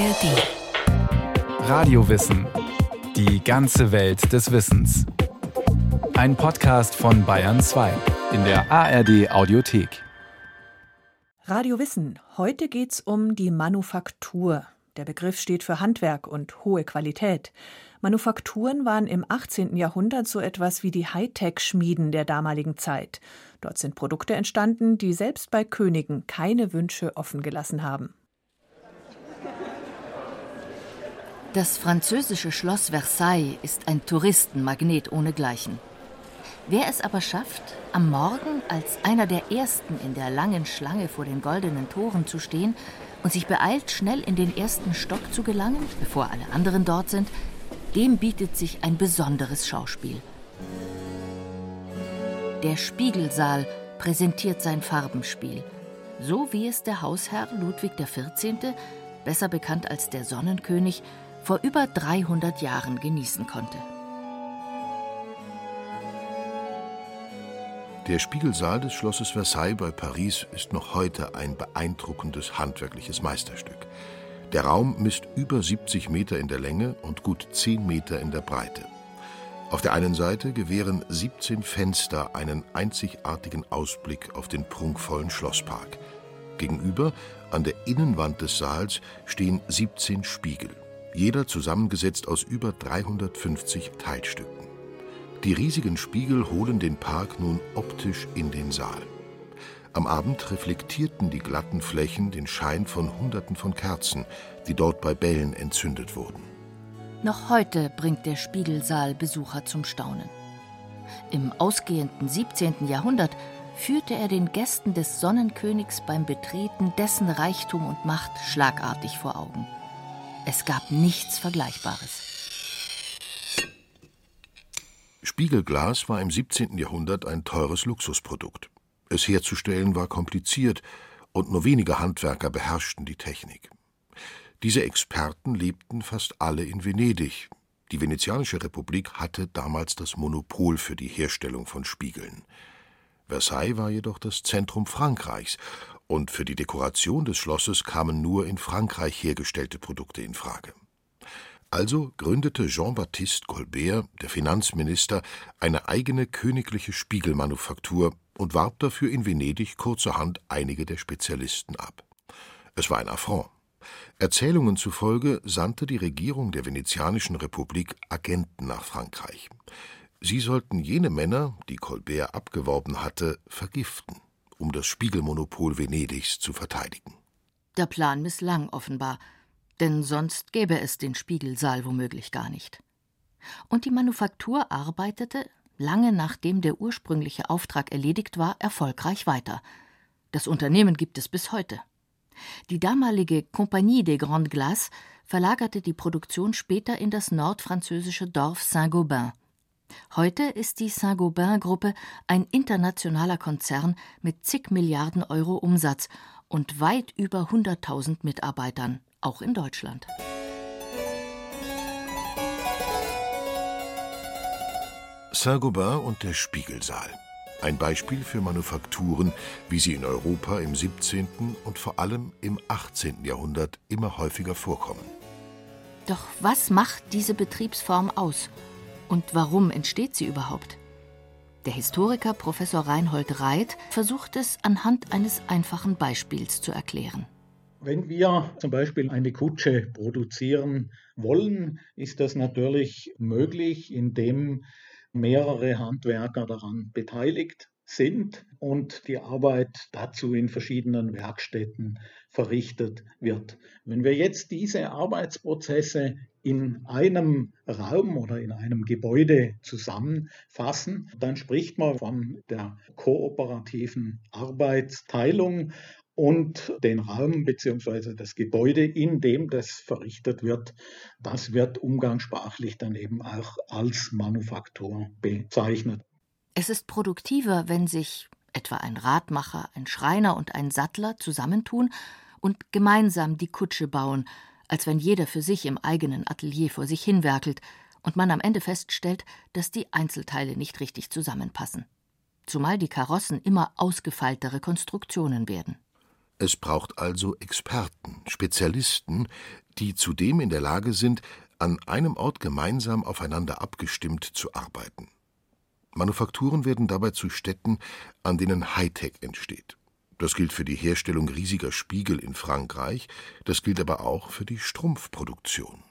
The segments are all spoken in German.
ARD. Radiowissen. Die ganze Welt des Wissens. Ein Podcast von Bayern 2 in der ARD Audiothek. Radio Wissen. Heute geht's um die Manufaktur. Der Begriff steht für Handwerk und hohe Qualität. Manufakturen waren im 18. Jahrhundert so etwas wie die Hightech-Schmieden der damaligen Zeit. Dort sind Produkte entstanden, die selbst bei Königen keine Wünsche offen gelassen haben. Das französische Schloss Versailles ist ein Touristenmagnet ohnegleichen. Wer es aber schafft, am Morgen als einer der Ersten in der langen Schlange vor den goldenen Toren zu stehen und sich beeilt, schnell in den ersten Stock zu gelangen, bevor alle anderen dort sind, dem bietet sich ein besonderes Schauspiel. Der Spiegelsaal präsentiert sein Farbenspiel, so wie es der Hausherr Ludwig XIV., besser bekannt als der Sonnenkönig, vor über 300 Jahren genießen konnte. Der Spiegelsaal des Schlosses Versailles bei Paris ist noch heute ein beeindruckendes handwerkliches Meisterstück. Der Raum misst über 70 Meter in der Länge und gut 10 Meter in der Breite. Auf der einen Seite gewähren 17 Fenster einen einzigartigen Ausblick auf den prunkvollen Schlosspark. Gegenüber, an der Innenwand des Saals, stehen 17 Spiegel jeder zusammengesetzt aus über 350 Teilstücken. Die riesigen Spiegel holen den Park nun optisch in den Saal. Am Abend reflektierten die glatten Flächen den Schein von Hunderten von Kerzen, die dort bei Bällen entzündet wurden. Noch heute bringt der Spiegelsaal Besucher zum Staunen. Im ausgehenden 17. Jahrhundert führte er den Gästen des Sonnenkönigs beim Betreten dessen Reichtum und Macht schlagartig vor Augen. Es gab nichts Vergleichbares. Spiegelglas war im 17. Jahrhundert ein teures Luxusprodukt. Es herzustellen war kompliziert und nur wenige Handwerker beherrschten die Technik. Diese Experten lebten fast alle in Venedig. Die Venezianische Republik hatte damals das Monopol für die Herstellung von Spiegeln. Versailles war jedoch das Zentrum Frankreichs und für die Dekoration des Schlosses kamen nur in Frankreich hergestellte Produkte in Frage. Also gründete Jean-Baptiste Colbert, der Finanzminister, eine eigene königliche Spiegelmanufaktur und warb dafür in Venedig kurzerhand einige der Spezialisten ab. Es war ein Affront. Erzählungen zufolge sandte die Regierung der Venezianischen Republik Agenten nach Frankreich. Sie sollten jene Männer, die Colbert abgeworben hatte, vergiften um das Spiegelmonopol Venedigs zu verteidigen. Der Plan misslang offenbar, denn sonst gäbe es den Spiegelsaal womöglich gar nicht. Und die Manufaktur arbeitete, lange nachdem der ursprüngliche Auftrag erledigt war, erfolgreich weiter. Das Unternehmen gibt es bis heute. Die damalige Compagnie des Grandes Glaces verlagerte die Produktion später in das nordfranzösische Dorf Saint-Gobain. Heute ist die Saint-Gobain-Gruppe ein internationaler Konzern mit zig Milliarden Euro Umsatz und weit über 100.000 Mitarbeitern, auch in Deutschland. Saint-Gobain und der Spiegelsaal. Ein Beispiel für Manufakturen, wie sie in Europa im 17. und vor allem im 18. Jahrhundert immer häufiger vorkommen. Doch was macht diese Betriebsform aus und warum entsteht sie überhaupt? Der Historiker Professor Reinhold Reit versucht es anhand eines einfachen Beispiels zu erklären. Wenn wir zum Beispiel eine Kutsche produzieren wollen, ist das natürlich möglich, indem mehrere Handwerker daran beteiligt sind und die Arbeit dazu in verschiedenen Werkstätten verrichtet wird. Wenn wir jetzt diese Arbeitsprozesse in einem Raum oder in einem Gebäude zusammenfassen, dann spricht man von der kooperativen Arbeitsteilung und den Raum bzw. das Gebäude, in dem das verrichtet wird, das wird umgangssprachlich dann eben auch als Manufaktur bezeichnet. Es ist produktiver, wenn sich etwa ein Radmacher, ein Schreiner und ein Sattler zusammentun und gemeinsam die Kutsche bauen, als wenn jeder für sich im eigenen Atelier vor sich hinwerkelt und man am Ende feststellt, dass die Einzelteile nicht richtig zusammenpassen. Zumal die Karossen immer ausgefeiltere Konstruktionen werden. Es braucht also Experten, Spezialisten, die zudem in der Lage sind, an einem Ort gemeinsam aufeinander abgestimmt zu arbeiten. Manufakturen werden dabei zu Städten, an denen Hightech entsteht. Das gilt für die Herstellung riesiger Spiegel in Frankreich, das gilt aber auch für die Strumpfproduktion.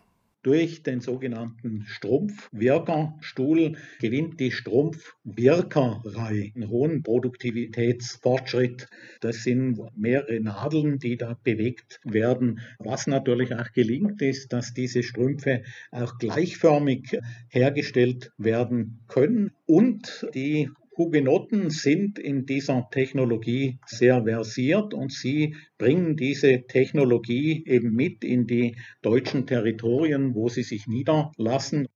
Durch den sogenannten Strumpfwirkerstuhl gewinnt die Strumpfwirkerei einen hohen Produktivitätsfortschritt. Das sind mehrere Nadeln, die da bewegt werden. Was natürlich auch gelingt, ist, dass diese Strümpfe auch gleichförmig hergestellt werden können und die Hugenotten sind in dieser Technologie sehr versiert und sie bringen diese Technologie eben mit in die deutschen Territorien, wo sie sich niederlassen.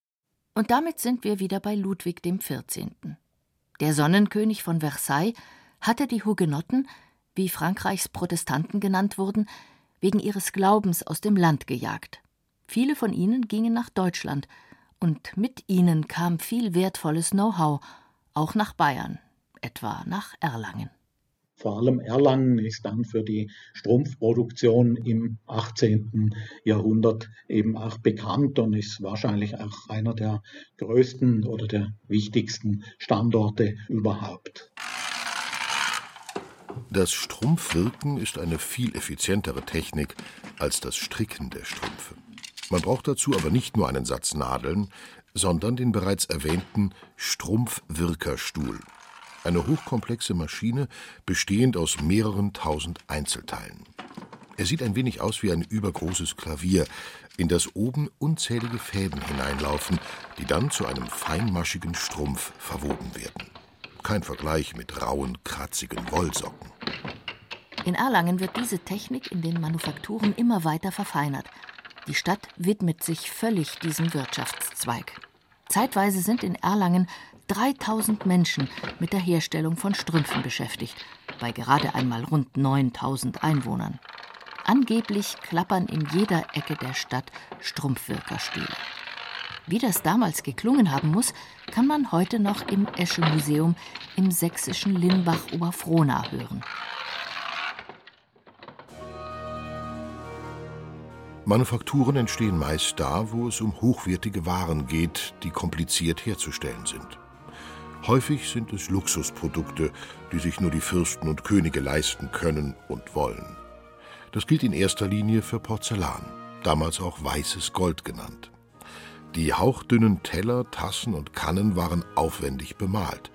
Und damit sind wir wieder bei Ludwig XIV. Der Sonnenkönig von Versailles hatte die Hugenotten, wie Frankreichs Protestanten genannt wurden, wegen ihres Glaubens aus dem Land gejagt. Viele von ihnen gingen nach Deutschland, und mit ihnen kam viel wertvolles Know-how auch nach Bayern, etwa nach Erlangen. Vor allem Erlangen ist dann für die Strumpfproduktion im 18. Jahrhundert eben auch bekannt und ist wahrscheinlich auch einer der größten oder der wichtigsten Standorte überhaupt. Das Strumpfwirken ist eine viel effizientere Technik als das Stricken der Strümpfe. Man braucht dazu aber nicht nur einen Satz Nadeln, sondern den bereits erwähnten Strumpfwirkerstuhl, eine hochkomplexe Maschine bestehend aus mehreren tausend Einzelteilen. Er sieht ein wenig aus wie ein übergroßes Klavier, in das oben unzählige Fäden hineinlaufen, die dann zu einem feinmaschigen Strumpf verwoben werden. Kein Vergleich mit rauen, kratzigen Wollsocken. In Erlangen wird diese Technik in den Manufakturen immer weiter verfeinert. Die Stadt widmet sich völlig diesem Wirtschaftszweig. Zeitweise sind in Erlangen 3000 Menschen mit der Herstellung von Strümpfen beschäftigt, bei gerade einmal rund 9000 Einwohnern. Angeblich klappern in jeder Ecke der Stadt Strumpfwirkerstühle. Wie das damals geklungen haben muss, kann man heute noch im Esche-Museum im sächsischen Limbach-Oberfrohna hören. Manufakturen entstehen meist da, wo es um hochwertige Waren geht, die kompliziert herzustellen sind. Häufig sind es Luxusprodukte, die sich nur die Fürsten und Könige leisten können und wollen. Das gilt in erster Linie für Porzellan, damals auch weißes Gold genannt. Die hauchdünnen Teller, Tassen und Kannen waren aufwendig bemalt.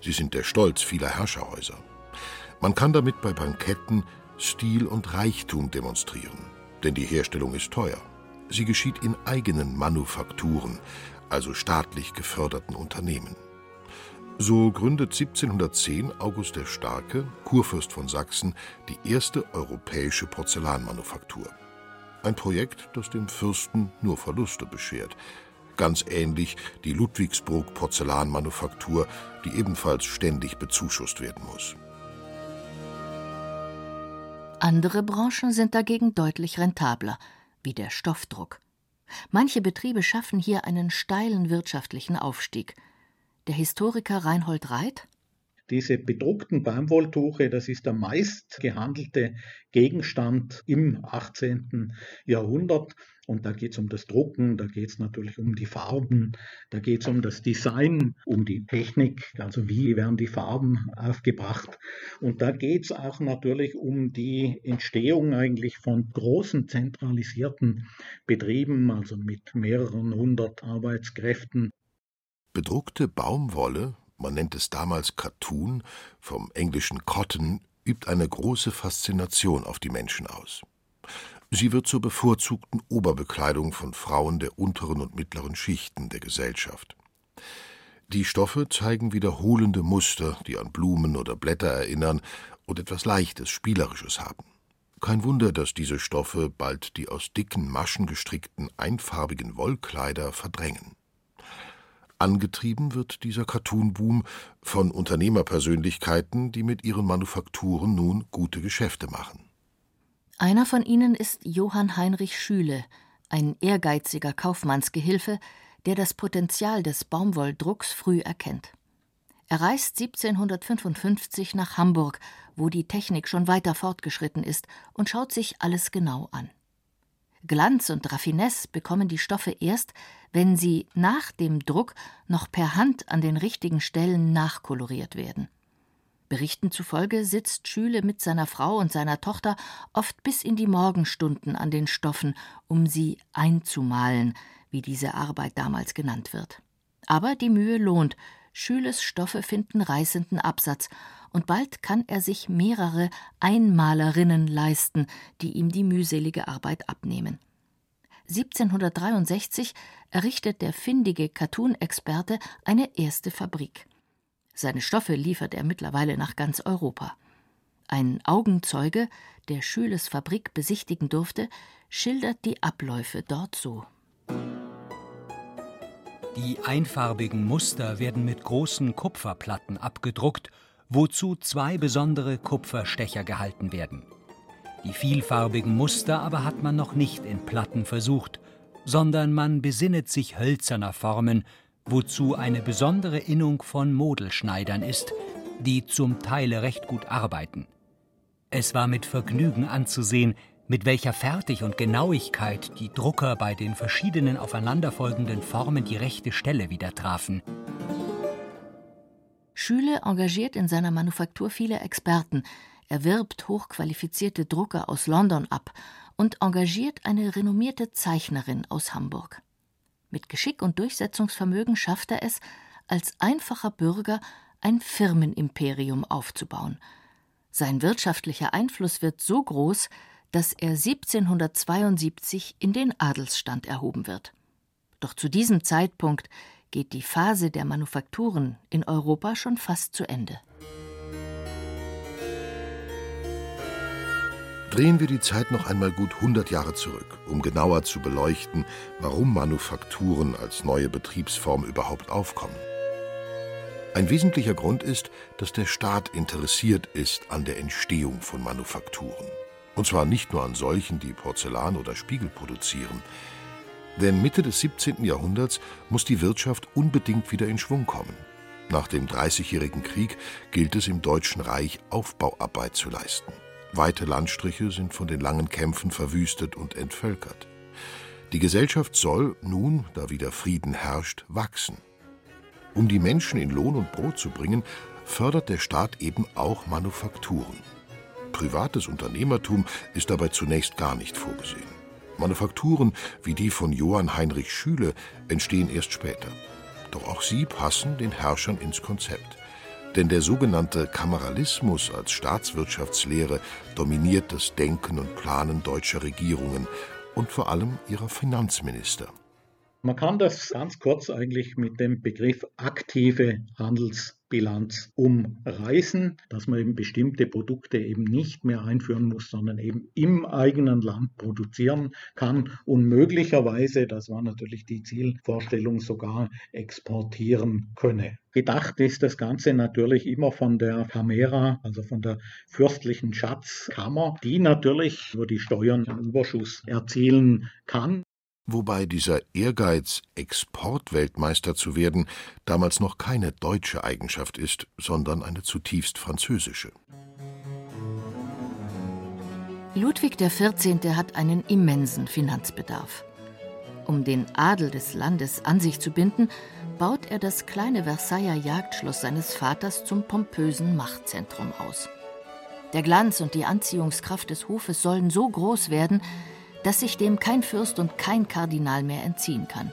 Sie sind der Stolz vieler Herrscherhäuser. Man kann damit bei Banketten Stil und Reichtum demonstrieren denn die Herstellung ist teuer. Sie geschieht in eigenen Manufakturen, also staatlich geförderten Unternehmen. So gründet 1710 August der Starke, Kurfürst von Sachsen, die erste europäische Porzellanmanufaktur. Ein Projekt, das dem Fürsten nur Verluste beschert. Ganz ähnlich die Ludwigsburg Porzellanmanufaktur, die ebenfalls ständig bezuschusst werden muss. Andere Branchen sind dagegen deutlich rentabler, wie der Stoffdruck. Manche Betriebe schaffen hier einen steilen wirtschaftlichen Aufstieg. Der Historiker Reinhold Reit diese bedruckten Baumwolltuche, das ist der meist gehandelte Gegenstand im 18. Jahrhundert. Und da geht es um das Drucken, da geht es natürlich um die Farben, da geht es um das Design, um die Technik, also wie werden die Farben aufgebracht. Und da geht es auch natürlich um die Entstehung eigentlich von großen zentralisierten Betrieben, also mit mehreren hundert Arbeitskräften. Bedruckte Baumwolle, man nennt es damals Cartoon, vom englischen Cotton, übt eine große Faszination auf die Menschen aus. Sie wird zur bevorzugten Oberbekleidung von Frauen der unteren und mittleren Schichten der Gesellschaft. Die Stoffe zeigen wiederholende Muster, die an Blumen oder Blätter erinnern und etwas Leichtes, Spielerisches haben. Kein Wunder, dass diese Stoffe bald die aus dicken Maschen gestrickten einfarbigen Wollkleider verdrängen. Angetrieben wird dieser Cartoon-Boom von Unternehmerpersönlichkeiten, die mit ihren Manufakturen nun gute Geschäfte machen. Einer von ihnen ist Johann Heinrich Schüle, ein ehrgeiziger Kaufmannsgehilfe, der das Potenzial des Baumwolldrucks früh erkennt. Er reist 1755 nach Hamburg, wo die Technik schon weiter fortgeschritten ist, und schaut sich alles genau an. Glanz und Raffinesse bekommen die Stoffe erst, wenn sie nach dem Druck noch per Hand an den richtigen Stellen nachkoloriert werden. Berichten zufolge sitzt Schüle mit seiner Frau und seiner Tochter oft bis in die Morgenstunden an den Stoffen, um sie einzumalen, wie diese Arbeit damals genannt wird. Aber die Mühe lohnt, Schüles Stoffe finden reißenden Absatz, und bald kann er sich mehrere Einmalerinnen leisten, die ihm die mühselige Arbeit abnehmen. 1763 errichtet der findige Cartoon-Experte eine erste Fabrik. Seine Stoffe liefert er mittlerweile nach ganz Europa. Ein Augenzeuge, der Schüles Fabrik besichtigen durfte, schildert die Abläufe dort so. Die einfarbigen Muster werden mit großen Kupferplatten abgedruckt, wozu zwei besondere Kupferstecher gehalten werden. Die vielfarbigen Muster aber hat man noch nicht in Platten versucht, sondern man besinnet sich hölzerner Formen, wozu eine besondere Innung von Modelschneidern ist, die zum Teile recht gut arbeiten. Es war mit Vergnügen anzusehen, mit welcher Fertig und Genauigkeit die Drucker bei den verschiedenen aufeinanderfolgenden Formen die rechte Stelle wieder trafen. Schüle engagiert in seiner Manufaktur viele Experten, er wirbt hochqualifizierte Drucker aus London ab und engagiert eine renommierte Zeichnerin aus Hamburg. Mit Geschick und Durchsetzungsvermögen schafft er es, als einfacher Bürger ein Firmenimperium aufzubauen. Sein wirtschaftlicher Einfluss wird so groß, dass er 1772 in den Adelsstand erhoben wird. Doch zu diesem Zeitpunkt geht die Phase der Manufakturen in Europa schon fast zu Ende. Drehen wir die Zeit noch einmal gut 100 Jahre zurück, um genauer zu beleuchten, warum Manufakturen als neue Betriebsform überhaupt aufkommen. Ein wesentlicher Grund ist, dass der Staat interessiert ist an der Entstehung von Manufakturen. Und zwar nicht nur an solchen, die Porzellan oder Spiegel produzieren. Denn Mitte des 17. Jahrhunderts muss die Wirtschaft unbedingt wieder in Schwung kommen. Nach dem Dreißigjährigen Krieg gilt es im Deutschen Reich Aufbauarbeit zu leisten. Weite Landstriche sind von den langen Kämpfen verwüstet und entvölkert. Die Gesellschaft soll nun, da wieder Frieden herrscht, wachsen. Um die Menschen in Lohn und Brot zu bringen, fördert der Staat eben auch Manufakturen. Privates Unternehmertum ist dabei zunächst gar nicht vorgesehen. Manufakturen wie die von Johann Heinrich Schüle entstehen erst später. Doch auch sie passen den Herrschern ins Konzept. Denn der sogenannte Kameralismus als Staatswirtschaftslehre dominiert das Denken und Planen deutscher Regierungen und vor allem ihrer Finanzminister. Man kann das ganz kurz eigentlich mit dem Begriff aktive Handelsbilanz umreißen, dass man eben bestimmte Produkte eben nicht mehr einführen muss, sondern eben im eigenen Land produzieren kann und möglicherweise, das war natürlich die Zielvorstellung, sogar exportieren könne. Gedacht ist das Ganze natürlich immer von der Camera, also von der fürstlichen Schatzkammer, die natürlich über die Steuern einen Überschuss erzielen kann wobei dieser Ehrgeiz, Exportweltmeister zu werden, damals noch keine deutsche Eigenschaft ist, sondern eine zutiefst französische. Ludwig XIV. hat einen immensen Finanzbedarf. Um den Adel des Landes an sich zu binden, baut er das kleine Versailler Jagdschloss seines Vaters zum pompösen Machtzentrum aus. Der Glanz und die Anziehungskraft des Hofes sollen so groß werden, dass sich dem kein Fürst und kein Kardinal mehr entziehen kann.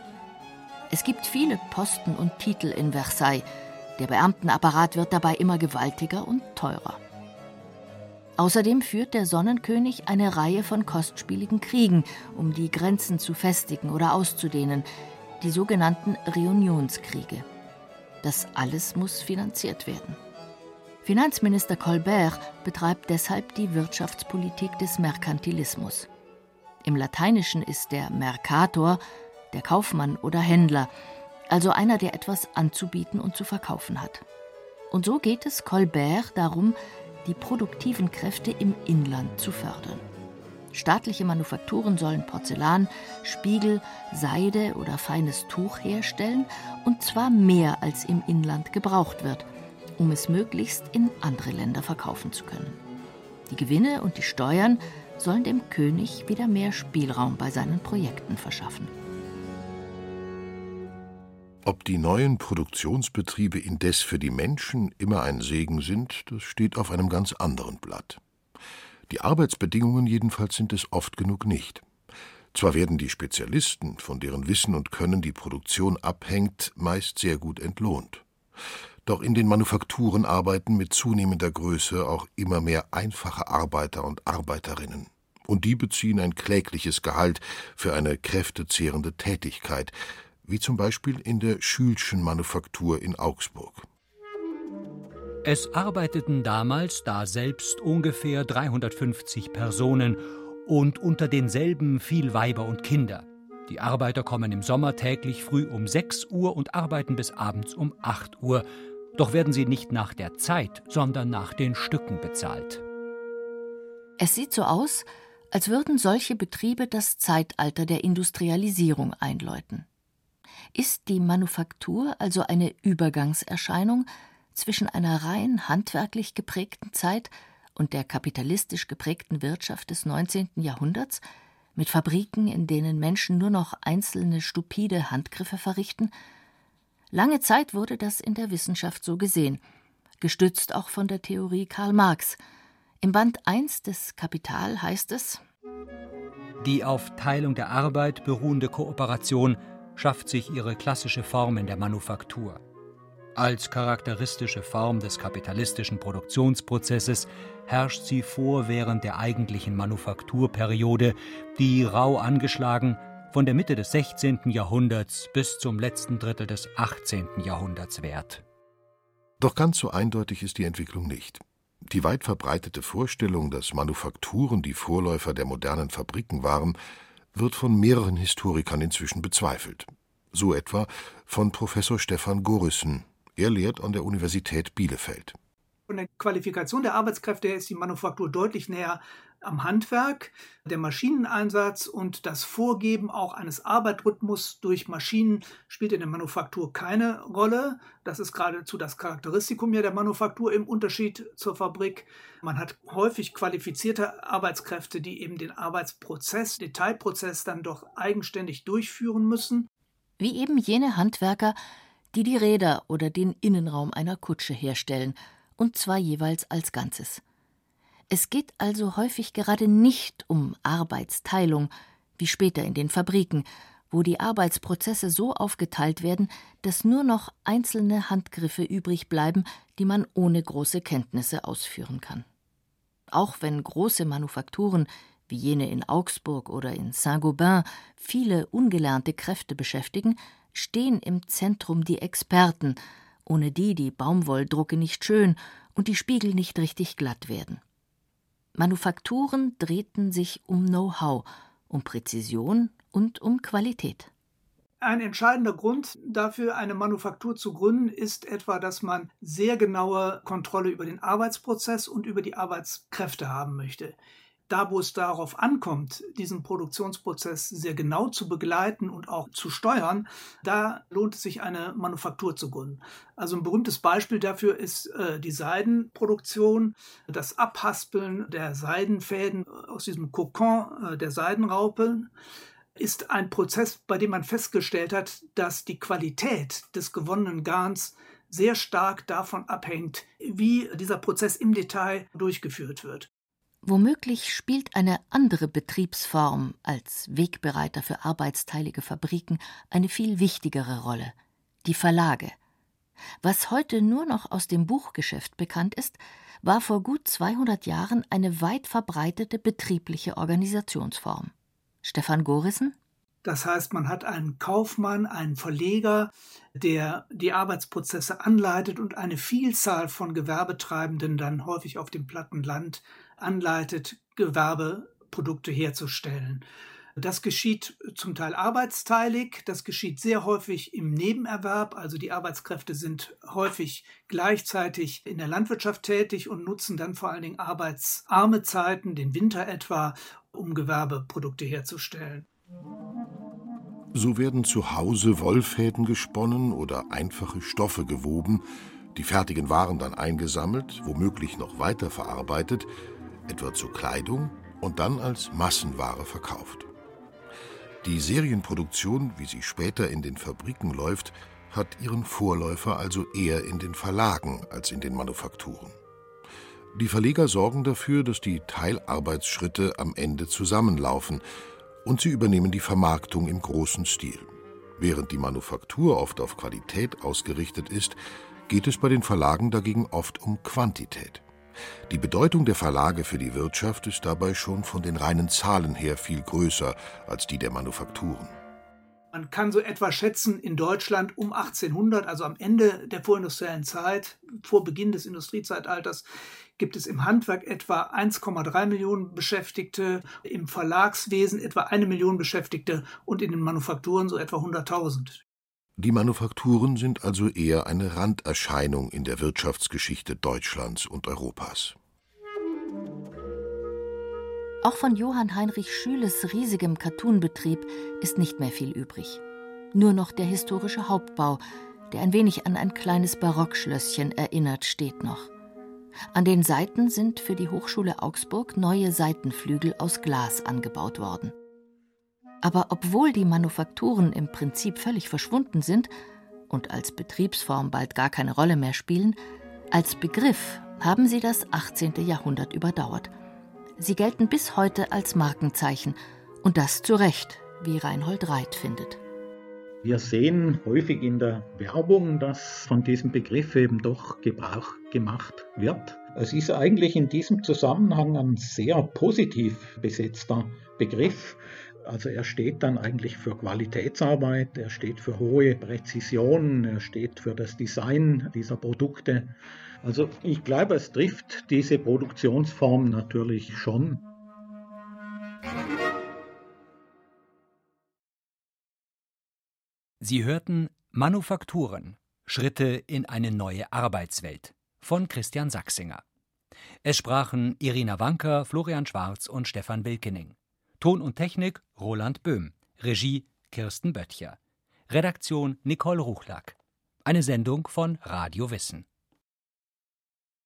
Es gibt viele Posten und Titel in Versailles. Der Beamtenapparat wird dabei immer gewaltiger und teurer. Außerdem führt der Sonnenkönig eine Reihe von kostspieligen Kriegen, um die Grenzen zu festigen oder auszudehnen, die sogenannten Reunionskriege. Das alles muss finanziert werden. Finanzminister Colbert betreibt deshalb die Wirtschaftspolitik des Merkantilismus. Im Lateinischen ist der Mercator der Kaufmann oder Händler, also einer, der etwas anzubieten und zu verkaufen hat. Und so geht es Colbert darum, die produktiven Kräfte im Inland zu fördern. Staatliche Manufakturen sollen Porzellan, Spiegel, Seide oder feines Tuch herstellen, und zwar mehr als im Inland gebraucht wird. um es möglichst in andere Länder verkaufen zu können. Die Gewinne und die Steuern sollen dem König wieder mehr Spielraum bei seinen Projekten verschaffen. Ob die neuen Produktionsbetriebe indes für die Menschen immer ein Segen sind, das steht auf einem ganz anderen Blatt. Die Arbeitsbedingungen jedenfalls sind es oft genug nicht. Zwar werden die Spezialisten, von deren Wissen und Können die Produktion abhängt, meist sehr gut entlohnt. Doch in den Manufakturen arbeiten mit zunehmender Größe auch immer mehr einfache Arbeiter und Arbeiterinnen. Und die beziehen ein klägliches Gehalt für eine kräftezehrende Tätigkeit, wie zum Beispiel in der Schülschen Manufaktur in Augsburg. Es arbeiteten damals da selbst ungefähr 350 Personen und unter denselben viel Weiber und Kinder. Die Arbeiter kommen im Sommer täglich früh um 6 Uhr und arbeiten bis abends um 8 Uhr, doch werden sie nicht nach der Zeit, sondern nach den Stücken bezahlt. Es sieht so aus, als würden solche Betriebe das Zeitalter der Industrialisierung einläuten. Ist die Manufaktur also eine Übergangserscheinung zwischen einer rein handwerklich geprägten Zeit und der kapitalistisch geprägten Wirtschaft des 19. Jahrhunderts, mit Fabriken, in denen Menschen nur noch einzelne stupide Handgriffe verrichten, Lange Zeit wurde das in der Wissenschaft so gesehen, gestützt auch von der Theorie Karl Marx. Im Band 1 des Kapital heißt es: Die auf Teilung der Arbeit beruhende Kooperation schafft sich ihre klassische Form in der Manufaktur. Als charakteristische Form des kapitalistischen Produktionsprozesses herrscht sie vor während der eigentlichen Manufakturperiode, die rau angeschlagen von der Mitte des 16. Jahrhunderts bis zum letzten Drittel des 18. Jahrhunderts währt. Doch ganz so eindeutig ist die Entwicklung nicht. Die weit verbreitete Vorstellung, dass Manufakturen die Vorläufer der modernen Fabriken waren, wird von mehreren Historikern inzwischen bezweifelt. So etwa von Professor Stefan Gorissen. Er lehrt an der Universität Bielefeld. Von der Qualifikation der Arbeitskräfte her ist die Manufaktur deutlich näher am Handwerk, der Maschineneinsatz und das Vorgeben auch eines Arbeitrhythmus durch Maschinen spielt in der Manufaktur keine Rolle. Das ist geradezu das Charakteristikum der Manufaktur im Unterschied zur Fabrik. Man hat häufig qualifizierte Arbeitskräfte, die eben den Arbeitsprozess, Detailprozess dann doch eigenständig durchführen müssen. Wie eben jene Handwerker, die die Räder oder den Innenraum einer Kutsche herstellen, und zwar jeweils als Ganzes. Es geht also häufig gerade nicht um Arbeitsteilung, wie später in den Fabriken, wo die Arbeitsprozesse so aufgeteilt werden, dass nur noch einzelne Handgriffe übrig bleiben, die man ohne große Kenntnisse ausführen kann. Auch wenn große Manufakturen wie jene in Augsburg oder in Saint-Gobain viele ungelernte Kräfte beschäftigen, stehen im Zentrum die Experten, ohne die die Baumwolldrucke nicht schön und die Spiegel nicht richtig glatt werden. Manufakturen drehten sich um Know-how, um Präzision und um Qualität. Ein entscheidender Grund dafür, eine Manufaktur zu gründen, ist etwa, dass man sehr genaue Kontrolle über den Arbeitsprozess und über die Arbeitskräfte haben möchte da wo es darauf ankommt, diesen Produktionsprozess sehr genau zu begleiten und auch zu steuern, da lohnt es sich, eine Manufaktur zu gründen. Also ein berühmtes Beispiel dafür ist äh, die Seidenproduktion, das Abhaspeln der Seidenfäden aus diesem Kokon äh, der Seidenraupe ist ein Prozess, bei dem man festgestellt hat, dass die Qualität des gewonnenen Garns sehr stark davon abhängt, wie dieser Prozess im Detail durchgeführt wird. Womöglich spielt eine andere Betriebsform als Wegbereiter für arbeitsteilige Fabriken eine viel wichtigere Rolle die Verlage. Was heute nur noch aus dem Buchgeschäft bekannt ist, war vor gut 200 Jahren eine weit verbreitete betriebliche Organisationsform. Stefan Gorissen? Das heißt, man hat einen Kaufmann, einen Verleger, der die Arbeitsprozesse anleitet und eine Vielzahl von Gewerbetreibenden dann häufig auf dem platten Land anleitet, Gewerbeprodukte herzustellen. Das geschieht zum Teil arbeitsteilig, das geschieht sehr häufig im Nebenerwerb, also die Arbeitskräfte sind häufig gleichzeitig in der Landwirtschaft tätig und nutzen dann vor allen Dingen arbeitsarme Zeiten, den Winter etwa, um Gewerbeprodukte herzustellen. So werden zu Hause Wollfäden gesponnen oder einfache Stoffe gewoben, die fertigen Waren dann eingesammelt, womöglich noch weiter verarbeitet, etwa zur Kleidung und dann als Massenware verkauft. Die Serienproduktion, wie sie später in den Fabriken läuft, hat ihren Vorläufer also eher in den Verlagen als in den Manufakturen. Die Verleger sorgen dafür, dass die Teilarbeitsschritte am Ende zusammenlaufen, und sie übernehmen die Vermarktung im großen Stil. Während die Manufaktur oft auf Qualität ausgerichtet ist, geht es bei den Verlagen dagegen oft um Quantität. Die Bedeutung der Verlage für die Wirtschaft ist dabei schon von den reinen Zahlen her viel größer als die der Manufakturen. Man kann so etwa schätzen, in Deutschland um 1800, also am Ende der vorindustriellen Zeit, vor Beginn des Industriezeitalters, gibt es im Handwerk etwa 1,3 Millionen Beschäftigte, im Verlagswesen etwa eine Million Beschäftigte und in den Manufakturen so etwa 100.000. Die Manufakturen sind also eher eine Randerscheinung in der Wirtschaftsgeschichte Deutschlands und Europas. Auch von Johann Heinrich Schüles riesigem Cartoonbetrieb ist nicht mehr viel übrig. Nur noch der historische Hauptbau, der ein wenig an ein kleines Barockschlösschen erinnert, steht noch. An den Seiten sind für die Hochschule Augsburg neue Seitenflügel aus Glas angebaut worden. Aber obwohl die Manufakturen im Prinzip völlig verschwunden sind und als Betriebsform bald gar keine Rolle mehr spielen, als Begriff haben sie das 18. Jahrhundert überdauert – Sie gelten bis heute als Markenzeichen. Und das zu Recht, wie Reinhold Reit findet. Wir sehen häufig in der Werbung, dass von diesem Begriff eben doch Gebrauch gemacht wird. Es ist eigentlich in diesem Zusammenhang ein sehr positiv besetzter Begriff. Also er steht dann eigentlich für Qualitätsarbeit, er steht für hohe Präzision, er steht für das Design dieser Produkte. Also ich glaube, es trifft diese Produktionsform natürlich schon. Sie hörten Manufakturen, Schritte in eine neue Arbeitswelt von Christian Sachsinger. Es sprachen Irina Wanker, Florian Schwarz und Stefan Wilkening. Ton und Technik Roland Böhm. Regie Kirsten Böttcher. Redaktion Nicole Ruchlack. Eine Sendung von Radio Wissen.